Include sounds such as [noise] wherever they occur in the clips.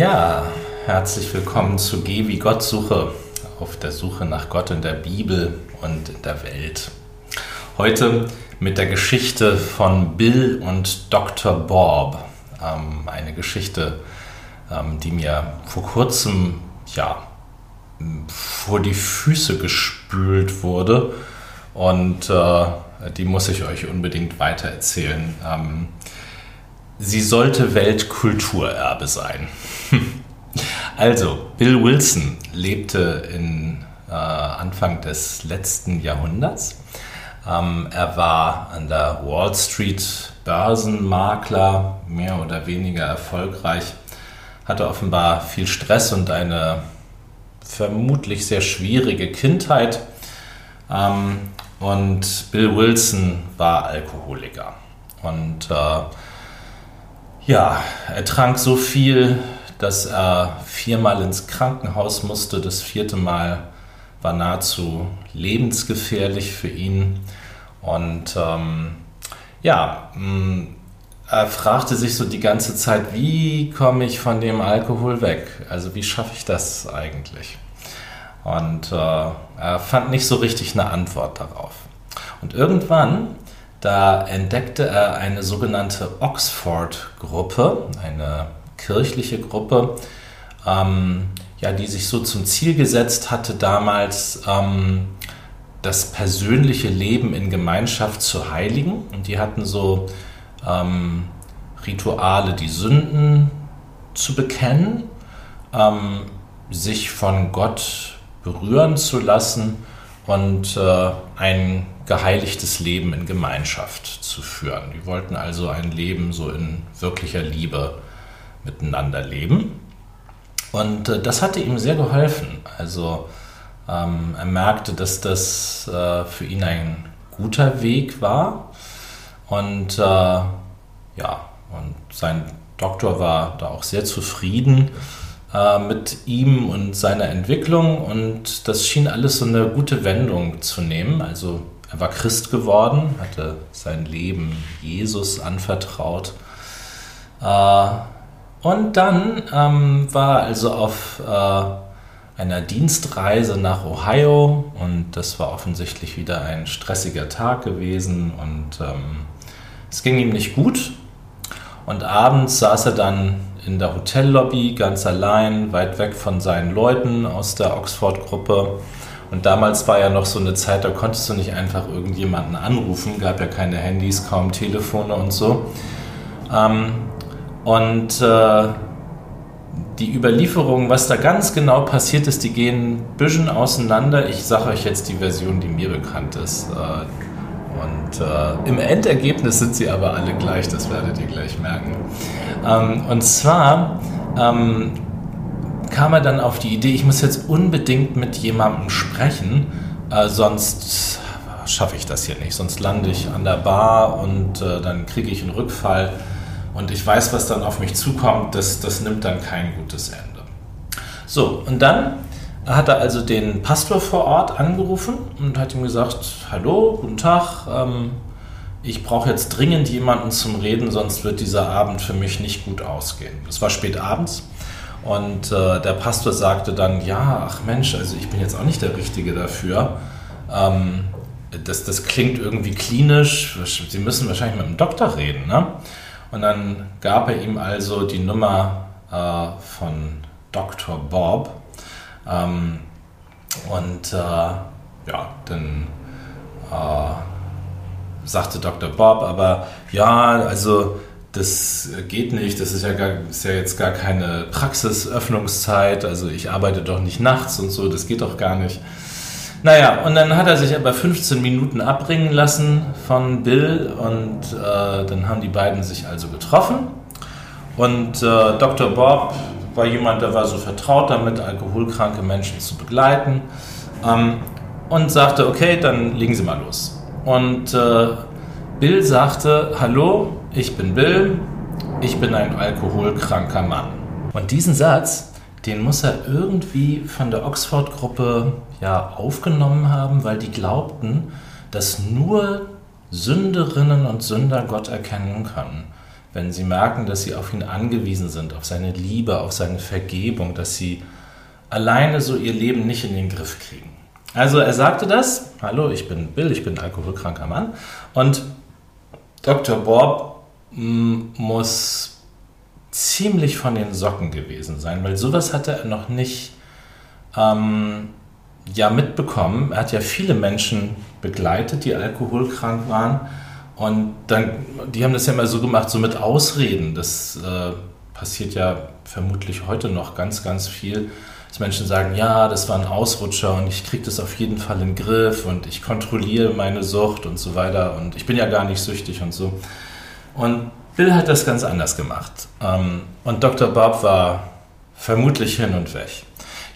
Ja, herzlich willkommen zu Geh wie Gott suche, auf der Suche nach Gott in der Bibel und in der Welt. Heute mit der Geschichte von Bill und Dr. Bob. Ähm, eine Geschichte, ähm, die mir vor kurzem ja, vor die Füße gespült wurde und äh, die muss ich euch unbedingt weitererzählen. Ähm, sie sollte Weltkulturerbe sein. [laughs] also, Bill Wilson lebte in äh, Anfang des letzten Jahrhunderts. Ähm, er war an der Wall Street Börsenmakler, mehr oder weniger erfolgreich, hatte offenbar viel Stress und eine vermutlich sehr schwierige Kindheit. Ähm, und Bill Wilson war Alkoholiker. Und äh, ja, er trank so viel, dass er viermal ins Krankenhaus musste. Das vierte Mal war nahezu lebensgefährlich für ihn. Und ähm, ja, mm, er fragte sich so die ganze Zeit, wie komme ich von dem Alkohol weg? Also wie schaffe ich das eigentlich? Und äh, er fand nicht so richtig eine Antwort darauf. Und irgendwann da entdeckte er eine sogenannte Oxford-Gruppe, eine kirchliche Gruppe, ähm, ja, die sich so zum Ziel gesetzt hatte, damals ähm, das persönliche Leben in Gemeinschaft zu heiligen. Und die hatten so ähm, Rituale, die Sünden zu bekennen, ähm, sich von Gott berühren zu lassen und äh, ein geheiligtes Leben in Gemeinschaft zu führen. Die wollten also ein Leben so in wirklicher Liebe miteinander leben. Und äh, das hatte ihm sehr geholfen. Also ähm, er merkte, dass das äh, für ihn ein guter Weg war. Und äh, ja, und sein Doktor war da auch sehr zufrieden äh, mit ihm und seiner Entwicklung und das schien alles so eine gute Wendung zu nehmen. Also er war Christ geworden, hatte sein Leben Jesus anvertraut. Äh, und dann ähm, war er also auf äh, einer Dienstreise nach Ohio und das war offensichtlich wieder ein stressiger Tag gewesen und ähm, es ging ihm nicht gut. Und abends saß er dann in der Hotellobby ganz allein, weit weg von seinen Leuten aus der Oxford-Gruppe. Und damals war ja noch so eine Zeit, da konntest du nicht einfach irgendjemanden anrufen, gab ja keine Handys, kaum Telefone und so. Ähm, und äh, die Überlieferungen, was da ganz genau passiert ist, die gehen ein bisschen auseinander. Ich sage euch jetzt die Version, die mir bekannt ist. Äh, und äh, im Endergebnis sind sie aber alle gleich, das werdet ihr gleich merken. Ähm, und zwar ähm, kam er dann auf die Idee, ich muss jetzt unbedingt mit jemandem sprechen, äh, sonst schaffe ich das hier nicht. Sonst lande ich an der Bar und äh, dann kriege ich einen Rückfall und ich weiß, was dann auf mich zukommt. Das, das nimmt dann kein gutes Ende. So, und dann hat er also den Pastor vor Ort angerufen und hat ihm gesagt, hallo, guten Tag, ähm, ich brauche jetzt dringend jemanden zum Reden, sonst wird dieser Abend für mich nicht gut ausgehen. Es war spät abends und äh, der Pastor sagte dann, ja, ach Mensch, also ich bin jetzt auch nicht der Richtige dafür. Ähm, das, das klingt irgendwie klinisch, Sie müssen wahrscheinlich mit dem Doktor reden. Ne? Und dann gab er ihm also die Nummer äh, von Dr. Bob ähm, und äh, ja, dann äh, sagte Dr. Bob, aber ja, also das geht nicht, das ist ja, gar, ist ja jetzt gar keine Praxisöffnungszeit, also ich arbeite doch nicht nachts und so, das geht doch gar nicht. Naja, und dann hat er sich aber 15 Minuten abbringen lassen von Bill und äh, dann haben die beiden sich also getroffen und äh, Dr. Bob war jemand, der war so vertraut damit, alkoholkranke Menschen zu begleiten ähm, und sagte, okay, dann legen Sie mal los. Und äh, Bill sagte, hallo, ich bin Bill, ich bin ein alkoholkranker Mann. Und diesen Satz, den muss er irgendwie von der Oxford-Gruppe ja aufgenommen haben, weil die glaubten, dass nur Sünderinnen und Sünder Gott erkennen können wenn sie merken, dass sie auf ihn angewiesen sind, auf seine Liebe, auf seine Vergebung, dass sie alleine so ihr Leben nicht in den Griff kriegen. Also er sagte das, hallo, ich bin Bill, ich bin ein alkoholkranker Mann und Dr. Bob muss ziemlich von den Socken gewesen sein, weil sowas hatte er noch nicht ähm, ja mitbekommen. Er hat ja viele Menschen begleitet, die alkoholkrank waren. Und dann, die haben das ja immer so gemacht, so mit Ausreden. Das äh, passiert ja vermutlich heute noch ganz, ganz viel, dass Menschen sagen, ja, das war ein Ausrutscher und ich kriege das auf jeden Fall in den Griff und ich kontrolliere meine Sucht und so weiter und ich bin ja gar nicht süchtig und so. Und Bill hat das ganz anders gemacht. Ähm, und Dr. Bob war vermutlich hin und weg.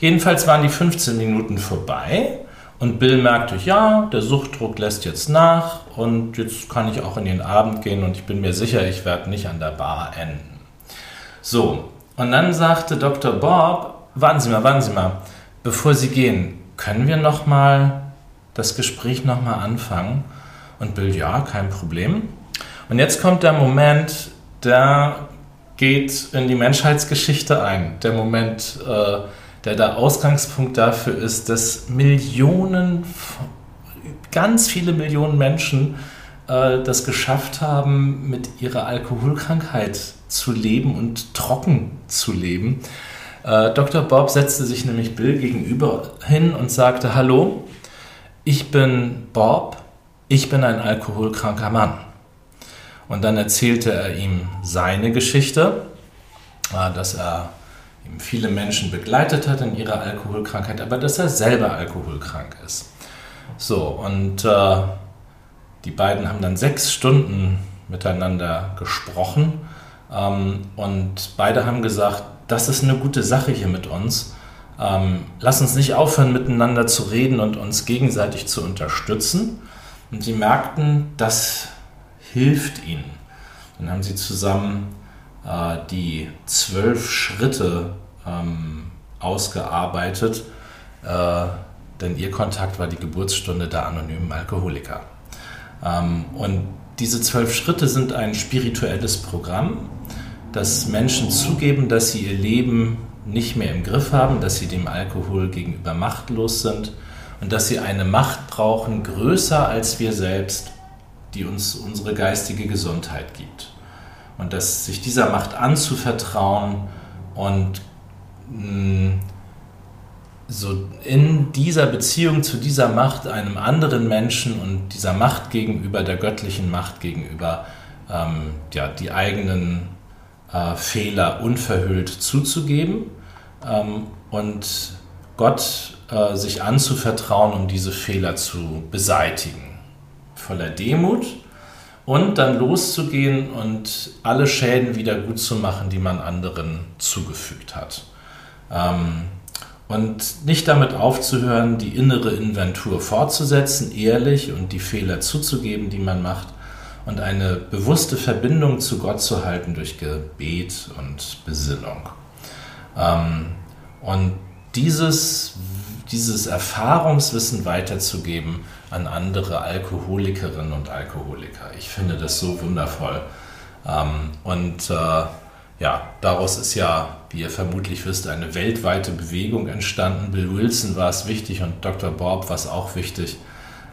Jedenfalls waren die 15 Minuten vorbei und Bill merkte, ja, der Suchtdruck lässt jetzt nach und jetzt kann ich auch in den Abend gehen und ich bin mir sicher, ich werde nicht an der Bar enden. So, und dann sagte Dr. Bob, warten Sie mal, warten Sie mal, bevor Sie gehen, können wir noch mal das Gespräch noch mal anfangen? Und Bill, ja, kein Problem. Und jetzt kommt der Moment, der geht in die Menschheitsgeschichte ein. Der Moment, äh, der der Ausgangspunkt dafür ist, dass Millionen, ganz viele Millionen Menschen äh, das geschafft haben, mit ihrer Alkoholkrankheit zu leben und trocken zu leben. Äh, Dr. Bob setzte sich nämlich Bill gegenüber hin und sagte, hallo, ich bin Bob, ich bin ein alkoholkranker Mann. Und dann erzählte er ihm seine Geschichte, äh, dass er viele Menschen begleitet hat in ihrer Alkoholkrankheit, aber dass er selber alkoholkrank ist. So, und äh, die beiden haben dann sechs Stunden miteinander gesprochen ähm, und beide haben gesagt, das ist eine gute Sache hier mit uns. Ähm, lass uns nicht aufhören, miteinander zu reden und uns gegenseitig zu unterstützen. Und sie merkten, das hilft ihnen. Dann haben sie zusammen äh, die zwölf Schritte ähm, ausgearbeitet, äh, denn ihr Kontakt war die Geburtsstunde der anonymen Alkoholiker. Ähm, und diese zwölf Schritte sind ein spirituelles Programm, das Menschen zugeben, dass sie ihr Leben nicht mehr im Griff haben, dass sie dem Alkohol gegenüber machtlos sind und dass sie eine Macht brauchen, größer als wir selbst, die uns unsere geistige Gesundheit gibt und dass sich dieser Macht anzuvertrauen und mm, so in dieser Beziehung zu dieser Macht, einem anderen Menschen und dieser Macht gegenüber, der göttlichen Macht gegenüber, ähm, ja, die eigenen äh, Fehler unverhüllt zuzugeben ähm, und Gott äh, sich anzuvertrauen, um diese Fehler zu beseitigen. Voller Demut und dann loszugehen und alle Schäden wieder gut zu machen, die man anderen zugefügt hat. Ähm, und nicht damit aufzuhören, die innere Inventur fortzusetzen, ehrlich und die Fehler zuzugeben, die man macht und eine bewusste Verbindung zu Gott zu halten durch Gebet und Besinnung. Ähm, und dieses, dieses Erfahrungswissen weiterzugeben, an andere Alkoholikerinnen und Alkoholiker. Ich finde das so wundervoll. Ähm, und äh, ja, daraus ist ja, wie ihr vermutlich wisst, eine weltweite Bewegung entstanden. Bill Wilson war es wichtig und Dr. Bob war es auch wichtig,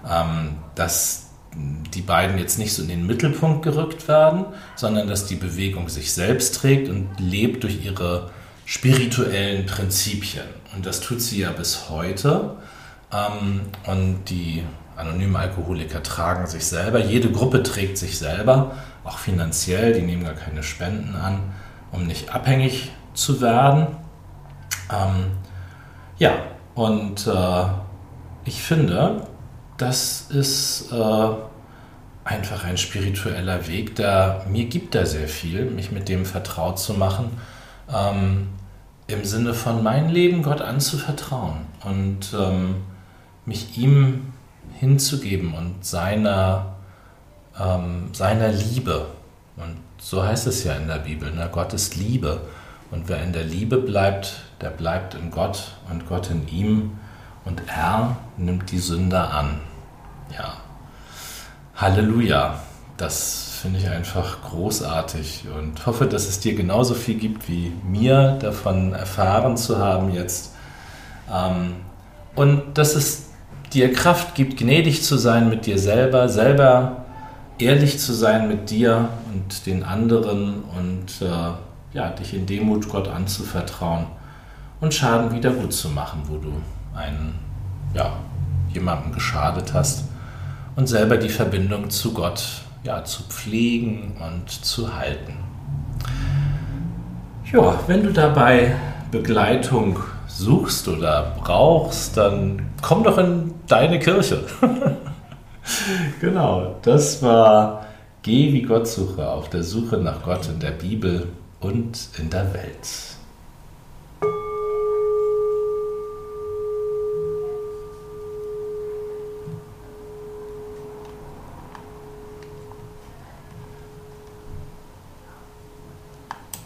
ähm, dass die beiden jetzt nicht so in den Mittelpunkt gerückt werden, sondern dass die Bewegung sich selbst trägt und lebt durch ihre spirituellen Prinzipien. Und das tut sie ja bis heute. Ähm, und die anonyme Alkoholiker tragen sich selber. Jede Gruppe trägt sich selber, auch finanziell. Die nehmen gar keine Spenden an, um nicht abhängig zu werden. Ähm, ja, und äh, ich finde, das ist äh, einfach ein spiritueller Weg, der mir gibt da sehr viel, mich mit dem vertraut zu machen. Ähm, Im Sinne von mein Leben Gott anzuvertrauen und ähm, mich ihm hinzugeben und seiner, ähm, seiner Liebe. Und so heißt es ja in der Bibel, ne? Gott ist Liebe. Und wer in der Liebe bleibt, der bleibt in Gott und Gott in ihm. Und er nimmt die Sünder an. Ja. Halleluja. das finde ich einfach großartig und hoffe, dass es dir genauso viel gibt wie mir davon erfahren zu haben jetzt. Ähm, und dass es dir Kraft gibt, gnädig zu sein mit dir selber, selber ehrlich zu sein mit dir und den anderen und äh, ja, dich in Demut Gott anzuvertrauen und Schaden wieder gut zu machen, wo du einen, ja, jemandem geschadet hast und selber die Verbindung zu Gott ja, zu pflegen und zu halten. Ja, wenn du dabei Begleitung suchst oder brauchst, dann komm doch in deine Kirche. [laughs] genau, das war Geh wie Gott suche auf der Suche nach Gott in der Bibel und in der Welt.